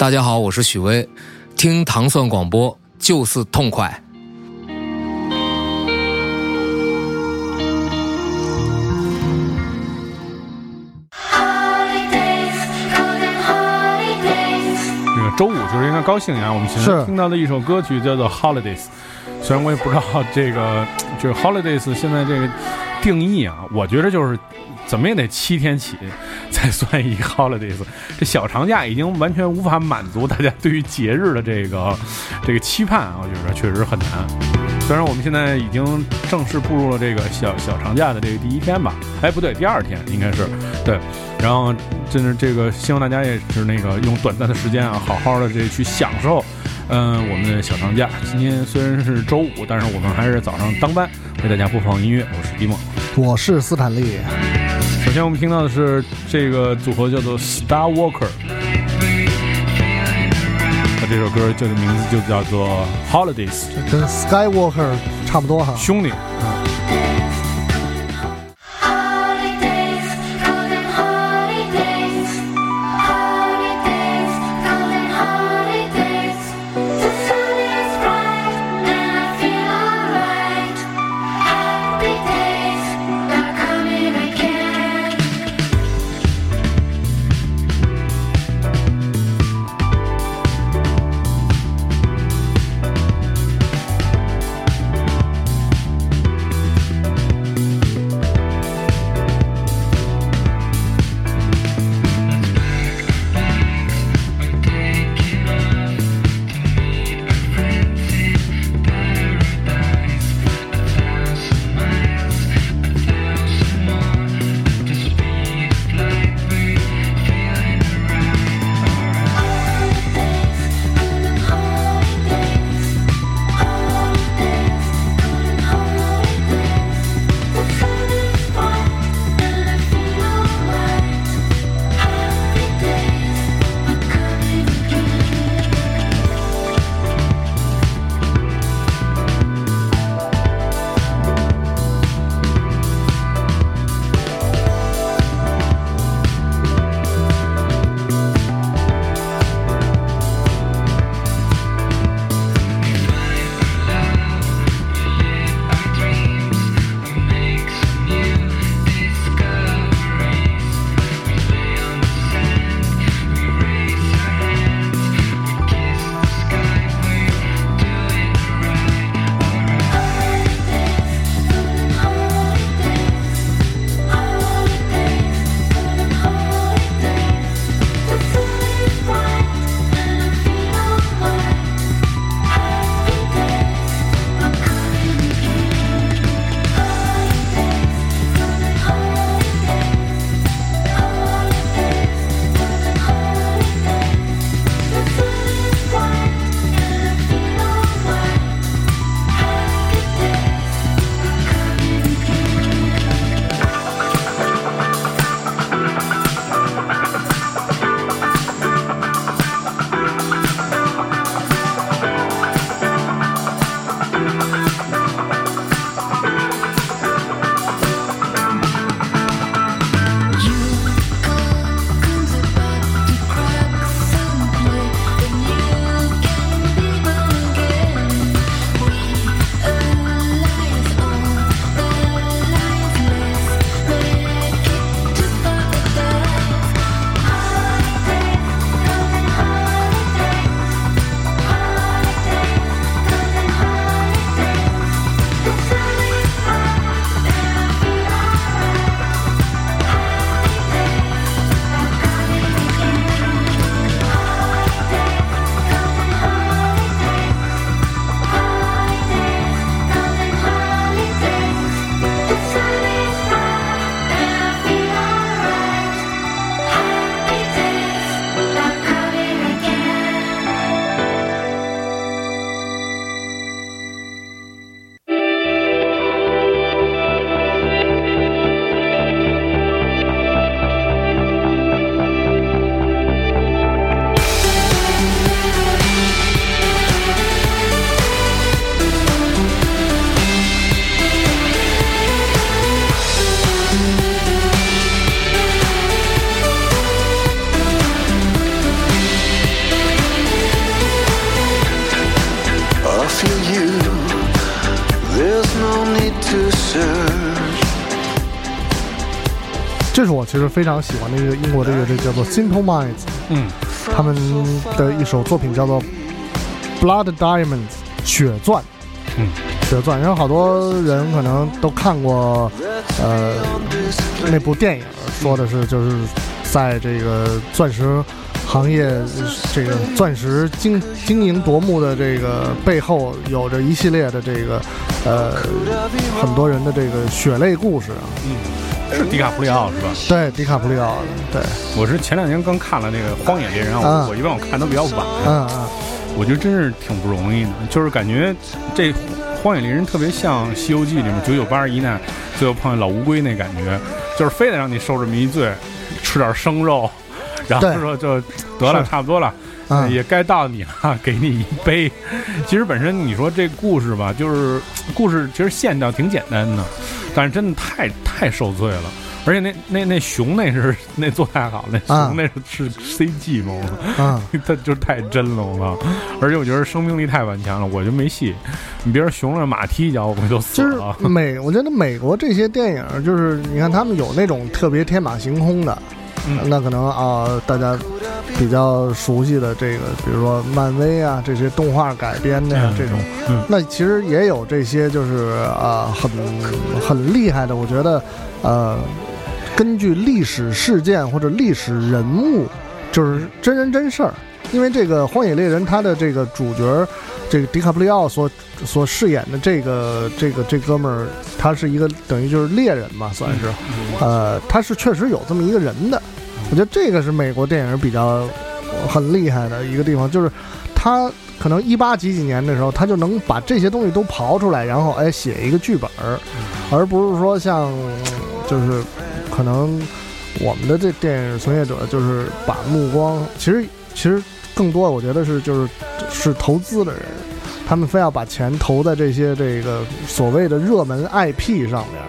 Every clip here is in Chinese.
大家好，我是许巍，听糖蒜广播就是痛快。那个周五就是应该高兴呀。我们现在是听到的一首歌曲叫做《Holidays》，虽然我也不知道这个就是 Holidays 现在这个定义啊，我觉得就是怎么也得七天起 才算一个 Holidays。这小长假已经完全无法满足大家对于节日的这个这个期盼啊，我觉得确实很难。虽然我们现在已经正式步入了这个小小长假的这个第一天吧，哎，不对，第二天应该是对。然后，真是这个，希望大家也是那个用短暂的时间啊，好好的这去享受，嗯、我们的小长假。今天虽然是周五，但是我们还是早上当班为大家播放音乐。我是迪梦。我是斯坦利，首先我们听到的是这个组合叫做 Starwalker，他这首歌叫的名字就叫做 Holidays，跟 Skywalker 差不多哈，兄弟。这是我其实非常喜欢的一个英国的乐队，叫做 Simple Minds，嗯他们的一首作品叫做《Blood Diamonds》血钻。嗯，血钻，然后好多人可能都看过，呃，那部电影，说的是就是在这个钻石行业，这个钻石经经营夺目的这个背后，有着一系列的这个，呃，很多人的这个血泪故事啊。嗯，是迪卡普里奥是吧？对，迪卡普里奥的，对，我是前两年刚看了那个《荒野猎人》，啊我我一般我看的比较晚，嗯嗯，我觉得真是挺不容易的，就是感觉这《荒野猎人》特别像《西游记》里面九九八十一难，最后碰见老乌龟那感觉，就是非得让你受这么一罪，吃点生肉，然后对。说就得了，差不多了。嗯也该到你了，给你一杯。其实本身你说这故事吧，就是故事其实线条挺简单的，但是真的太太受罪了。而且那那那熊那是那做太好，那啊熊那是是 CG 嘛，我嗯，它就太真了，我操！而且我觉得生命力太顽强了，我就没戏。你别说熊了，马踢一脚我们就死就是了。美，我觉得美国这些电影，就是你看他们有那种特别天马行空的，嗯。那可能啊、大家比较熟悉的这个，比如说漫威啊这些动画改编的呀、嗯。这种，嗯。那其实也有这些就是啊、很很厉害的，我觉得呃，根据历史事件或者历史人物，就是真人真事儿。因为这个《荒野猎人》，它的这个主角，这个迪卡普里奥所所饰演的这个这个这哥们儿，他是一个等于就是猎人嘛，算是，呃，他是确实有这么一个人的。我觉得这个是美国电影比较很厉害的一个地方，就是他可能一八几几年的时候，他就能把这些东西都刨出来，然后哎写一个剧本儿，而不是说像就是可能我们的这电影从业者就是把目光，其实其实更多我觉得是就是是投资的人。他们非要把钱投在这些这个所谓的热门 IP 上面，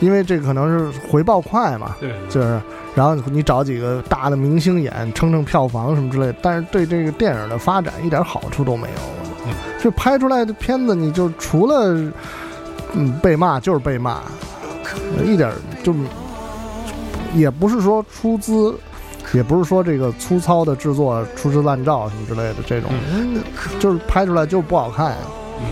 因为这可能是回报快嘛，对，就是，然后你找几个大的明星演，撑撑票房什么之类的，但是对这个电影的发展一点好处都没有。嗯这拍出来的片子，你就除了嗯被骂就是被骂，一点就也不是说出资，也不是说这个粗糙的制作、粗制滥造什么之类的这种，嗯就是拍出来就不好看，嗯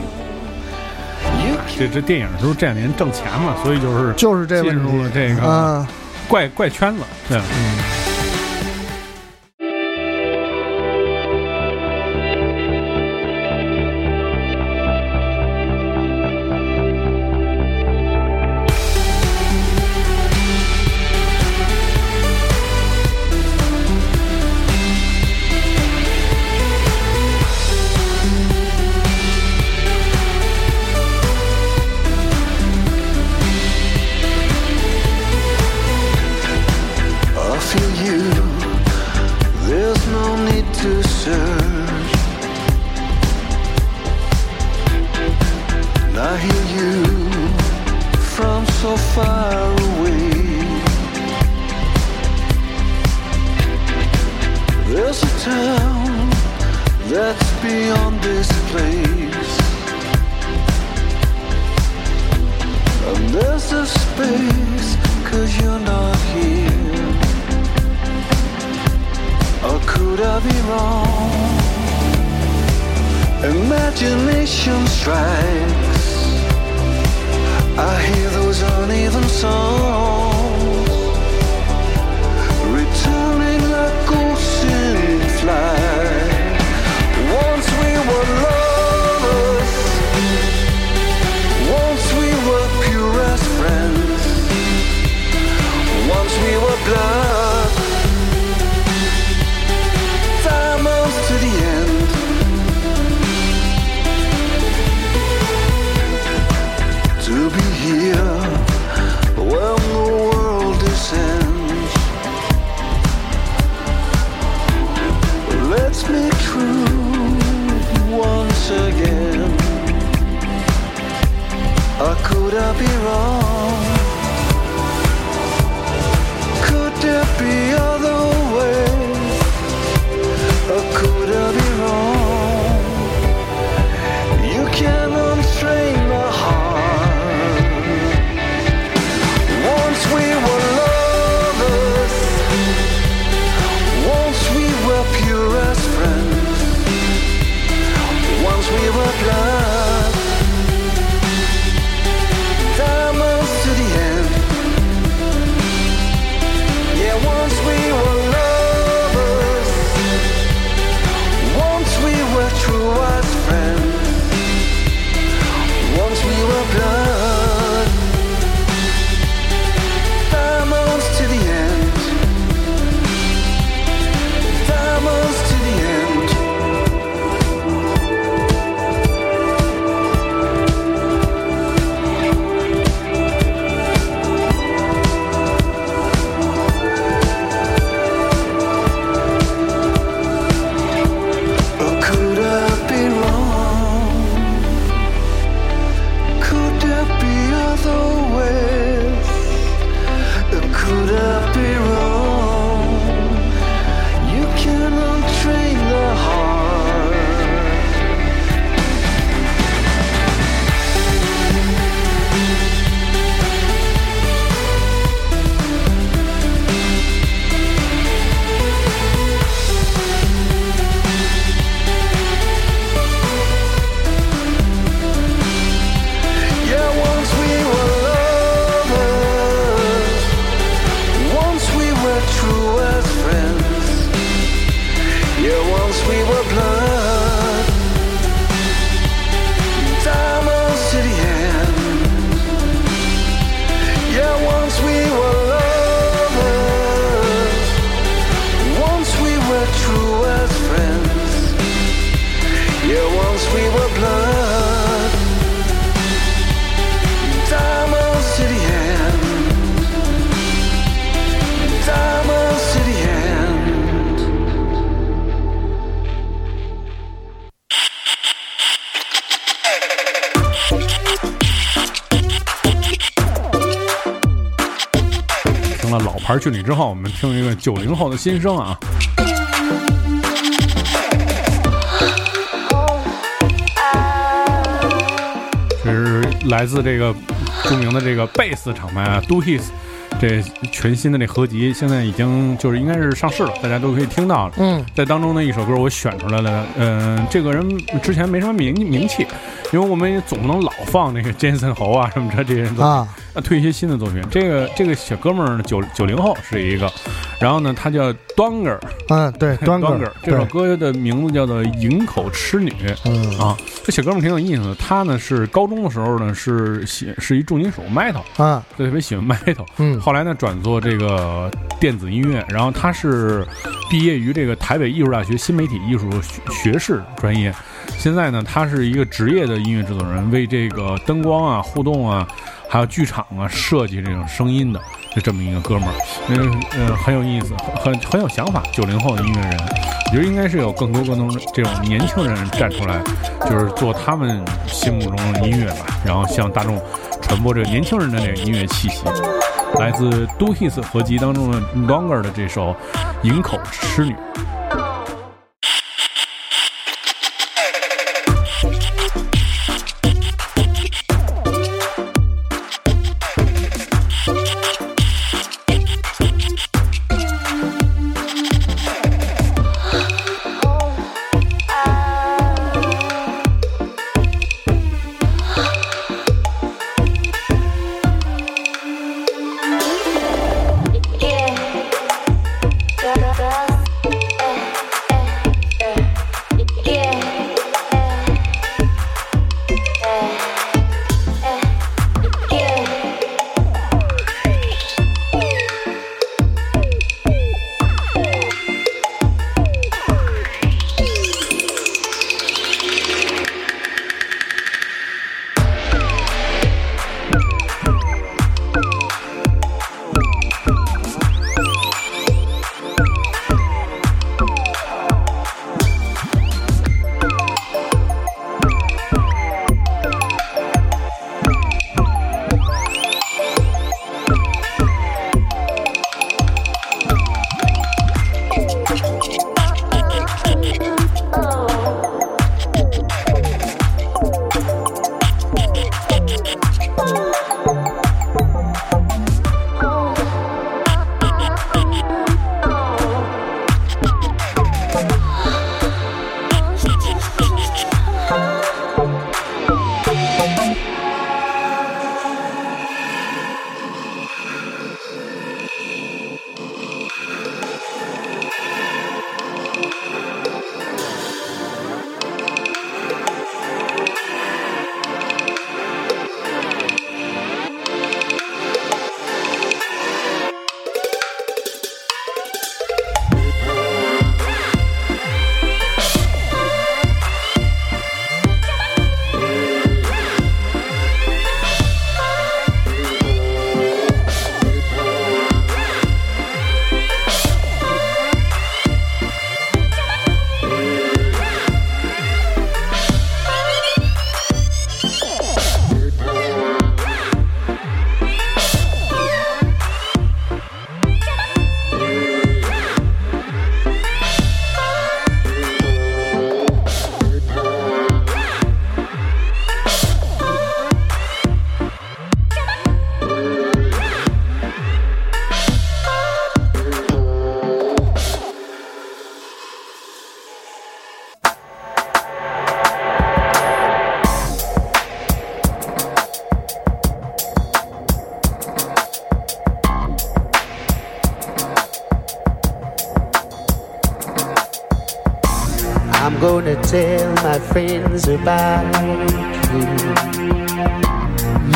这这电影就是这两年挣钱嘛？所以就是就是这问进入了。这个啊，怪怪圈子。对，I Imagination strikes. I hear those uneven songs. 了老牌俊女之后，我们听一个九零后的新生啊。这是来自这个著名的这个贝斯厂牌啊，Do His，这全新的这合集现在已经就是应该是上市了，大家都可以听到了。嗯在当中的一首歌我选出来了，嗯、这个人之前没什么名名气，因为我们也总不能老放那个 Jason 侯啊什么的这些人作品，啊，推一些新的作品。这个这个小哥们儿呢，九九零后是一个，然后呢，他叫 Donger 嗯，对，Donger，这首歌的名字叫做《营口痴女》。嗯啊，这小哥们儿挺有意思的。他呢是高中的时候呢是喜是一重金属 metal，啊，特别喜欢 metal。嗯后来呢转做这个电子音乐，然后他是毕业于这个台北艺术大学新媒体艺术学学士专业。现在呢，他是一个职业的音乐制作人，为这个灯光啊、互动啊，还有剧场啊设计这种声音的，就这么一个哥们儿，嗯呃很有意思，很很有想法。九零后的音乐人，我觉得应该是有更多更多这种年轻人站出来，就是做他们心目中的音乐吧，然后向大众传播这个年轻人的这个音乐气息。来自 Do His 合集当中的 Longer 的这首《营口痴女》。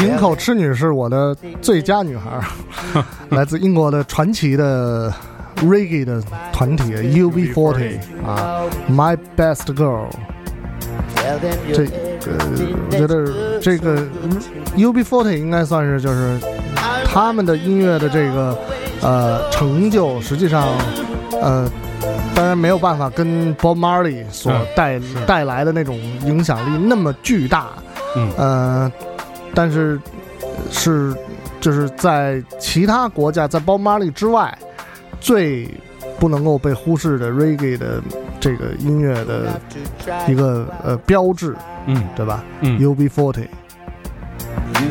营口痴女是我的最佳女孩儿，来自英国的传奇的 reggae 的团体 UB40 啊，My Best Girl。这呃，我觉得这个 UB40 应该算是就是他们的音乐的这个呃成就，实际上呃。当然没有办法跟 Bob Marley 所嗯带、带来的那种影响力那么巨大，嗯。呃，但是是就是在其他国家，在 Bob Marley 之外，最不能够被忽视的 Reggae 的这个音乐的一个呃标志，嗯。对吧、嗯，u b Forty，You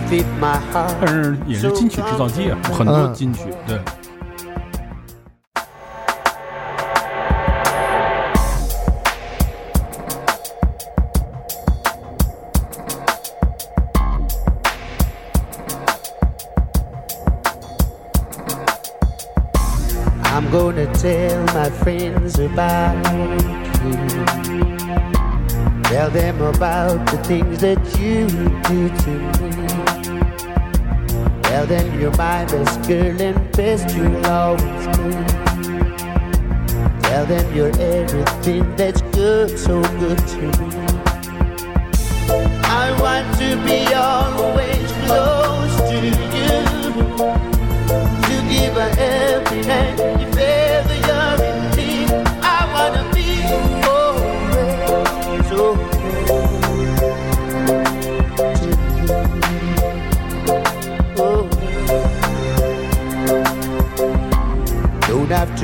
fit my heart. 但是也是金曲制造机啊，很多嗯。金曲，对。My friends about you. Tell them about the things that you do to me. Tell them you're my best girl and best you'll always be. Tell them you're everything that's good, so good to me. I want to be always close to you to give her every night.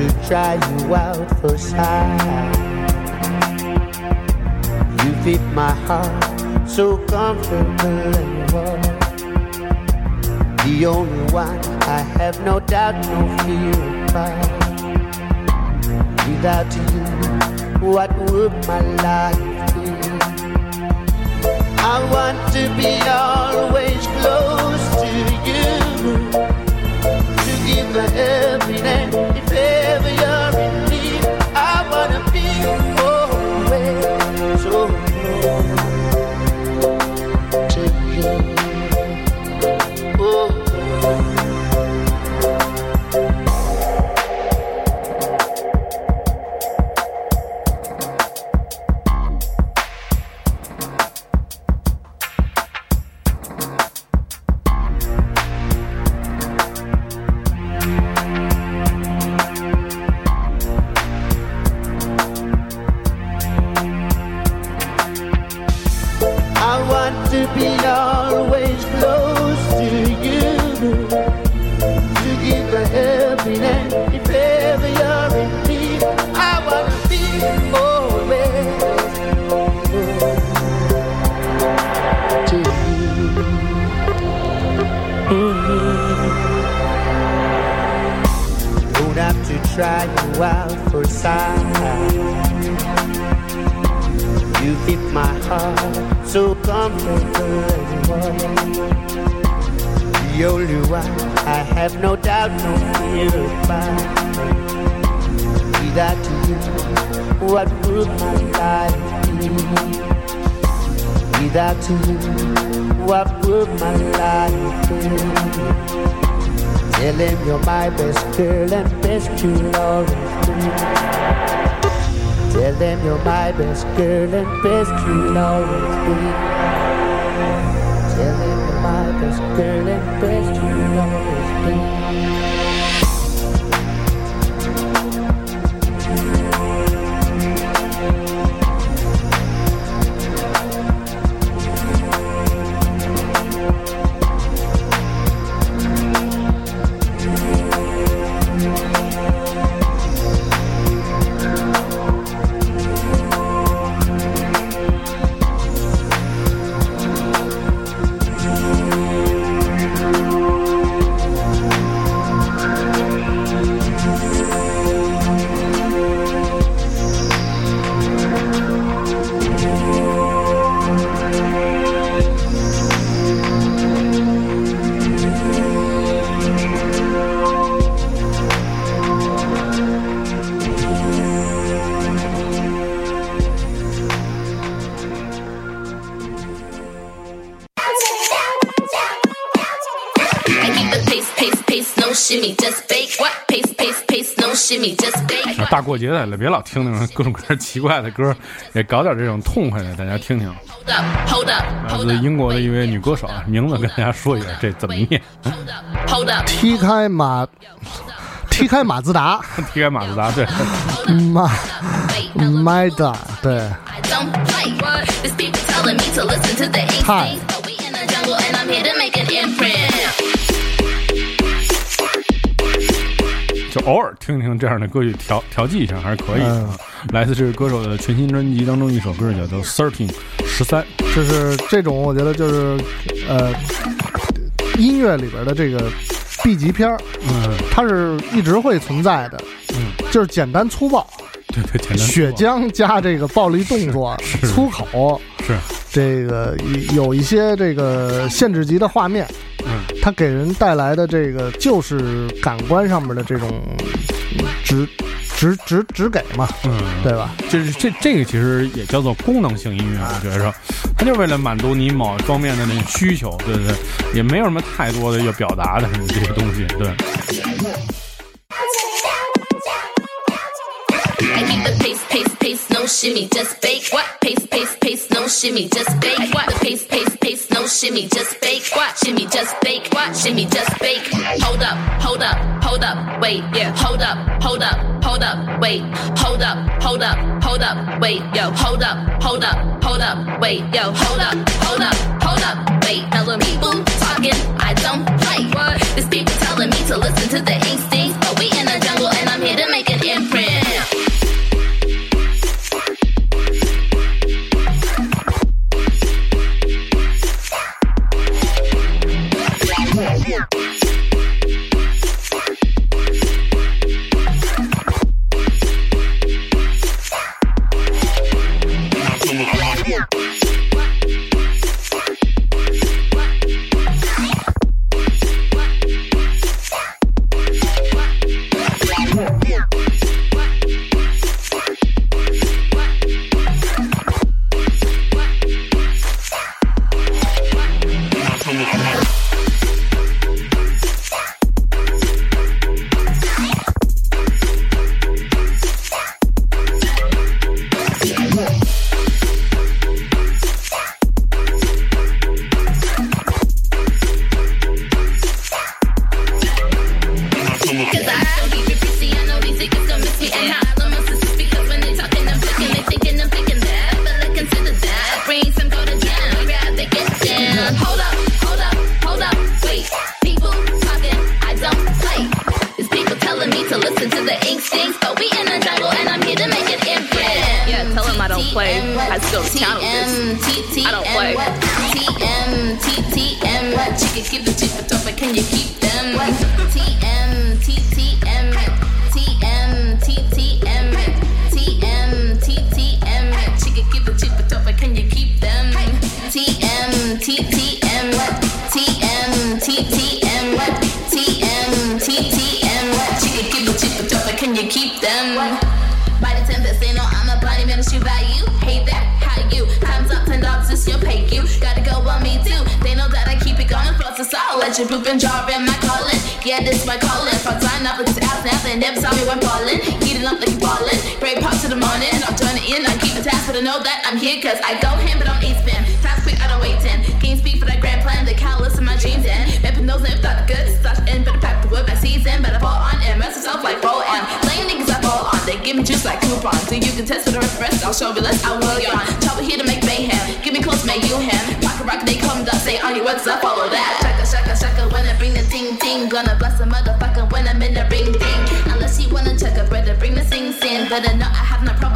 To try you out for size. You fit my heart so comfortable and warm the only one I have no doubt, no fear about. Without you, what would my life be? I want to be always close to you, to give her to try you out for sight. You fit my heart so comfortable. The only one I have no doubt, no fear about. Without you, what would my life be? Without you, what would my life be? Tell him you're my best girl and best you'll always be. Tell them you're my best girl and best you'll always be. Tell them you're my best girl and best you'll always be. 大过节的了，别老听那种各种各样奇怪的歌，也搞点这种痛快的，大家听听。Hold up, hold up, 来自英国的一位女歌手啊，名字跟大家说一下，这怎么念？Hold up, hold up. 踢开马，踢开马自达，踢开马自达，对，马麦达，对，I 就偶尔听听这样的歌曲调调剂一下还是可以的。啊。来自这个歌手的全新专辑当中一首歌叫做《Thirteen》十三，就是这种，我觉得就是呃，音乐里边的这个 B 级片儿，嗯，它是一直会存在的，嗯，就是简单粗暴，对对，简单血浆加这个暴力动作、粗口，是，这个有一些这个限制级的画面，嗯，它给人带来的这个就是感官上面的这种直直直直给嘛，嗯，对吧？就是这这个其实也叫做功能性音乐，我觉着，它就是为了满足你某方面的那种需求，对不对，也没有什么太多的要表达的什么这些东西，对。I keep the pace, pace, pace, no shimmy, just bake. What? Shimmy, just bake. What? The pace, pace, pace, no shimmy, just bake. What? Shimmy, just bake. What? Shimmy, just bake. Hold up, hold up, hold up, wait, yeah. Hold up, hold up, hold up, wait. Hold up, hold up, hold up, wait, yo. Hold up, hold up, hold up, wait, yo. Hold up, hold up, hold up, wait. Telling people talking, I don't play. What? There's people telling me to listen to the instincts, but we in the jungle and I'm here to make an imprint. Going, solid. You poop and jar in my calling. Yeah, this my calling. From sign up with this ass now, they never saw me when falling. Heating up like you ballin'. Great pop to the morning, and I'll join it in. I keep the task, but I know that I'm here, cause I go ham, but I'm east spin. Fast quick, I don't wait 10. Game speak for that grand plan, the catalyst of my dreams in. Mapping those lips, thought good stuff in, better pack the wood by season. Better fall on and mess yourself like roll on. Laying niggas I fall on, they give me juice like coupons. So you can test for the rest, I'll show you less, I will yawn. Chopper here to make mayhem, give me close, make you him. Pocket rock, they come up, say your what's up, Bring the things in. Better not, I have no problem.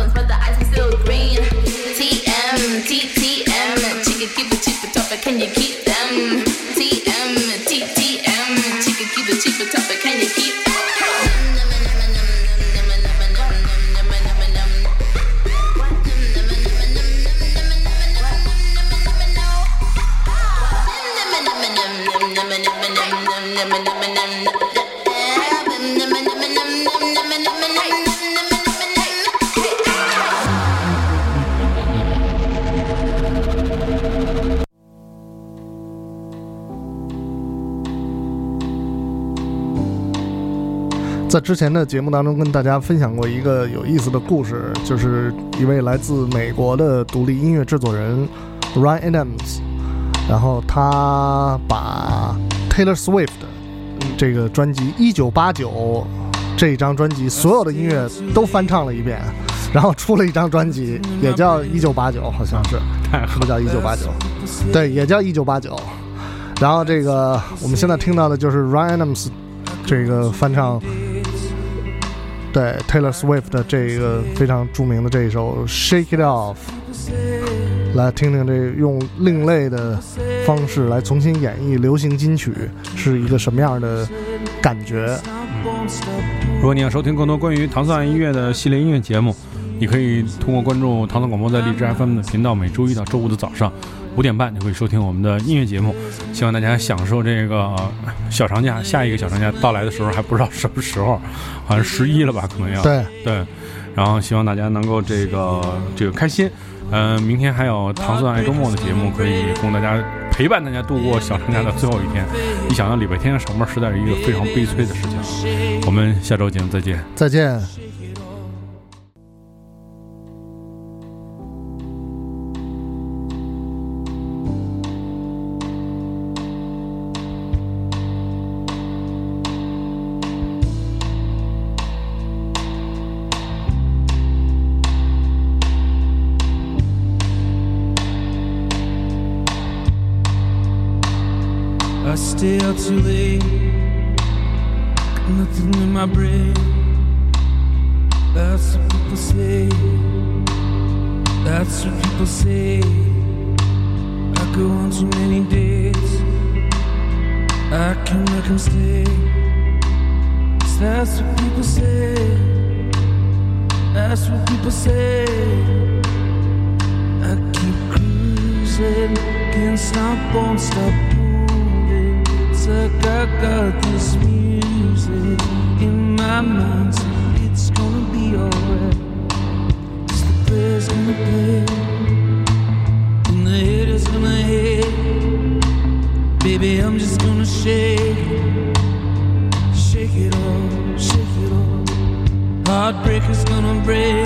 之前的节目当中，跟大家分享过一个有意思的故事，就是一位来自美国的独立音乐制作人 Ryan Adams，然后他把 Taylor Swift 这个专辑《一九八九》这一张专辑所有的音乐都翻唱了一遍，然后出了一张专辑，也叫《一九八九》，好像是，是不是叫《一九八九》？对，也叫《一九八九》。然后这个我们现在听到的就是 Ryan Adams 这个翻唱对 Taylor Swift 的这个非常著名的这一首《Shake It Off》，来听听这用另类的方式来重新演绎流行金曲是一个什么样的感觉。如果你想收听更多关于糖蒜音乐的系列音乐节目，你可以通过关注糖蒜广播在荔枝 FM 的频道，每周一到周五的早上五点半，就可以收听我们的音乐节目。希望大家享受这个呃小长假，下一个小长假到来的时候还不知道什么时候，好像十一了吧，可能要对对。然后希望大家能够这个这个开心。嗯、明天还有糖蒜爱周末的节目，可以供大家陪伴大家度过小长假的最后一天。一想到礼拜天要上班，实在是一个非常悲催的事情。我们下周节目再见。再见。Out too late. Got nothing in my brain. That's what people say. That's what people say. I go on too many days. I can make them stay. 'Cause that's what people say. That's what people say. I keep cruising, can't stop, won't stop. Like I got this music in my mind, so it's gonna be alright. 'Cause the player's gonna play, and the head haters gonna hate. Baby, I'm just gonna shake, shake it off, shake it off. Heartbreaker's gonna break,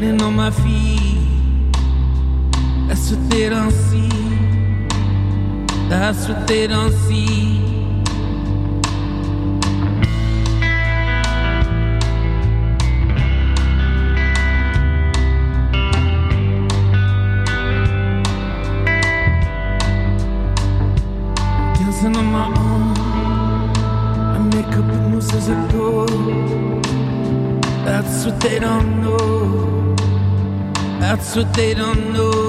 Lightning on my feet. That's what they don't see. That's what they don't see. What they don't know.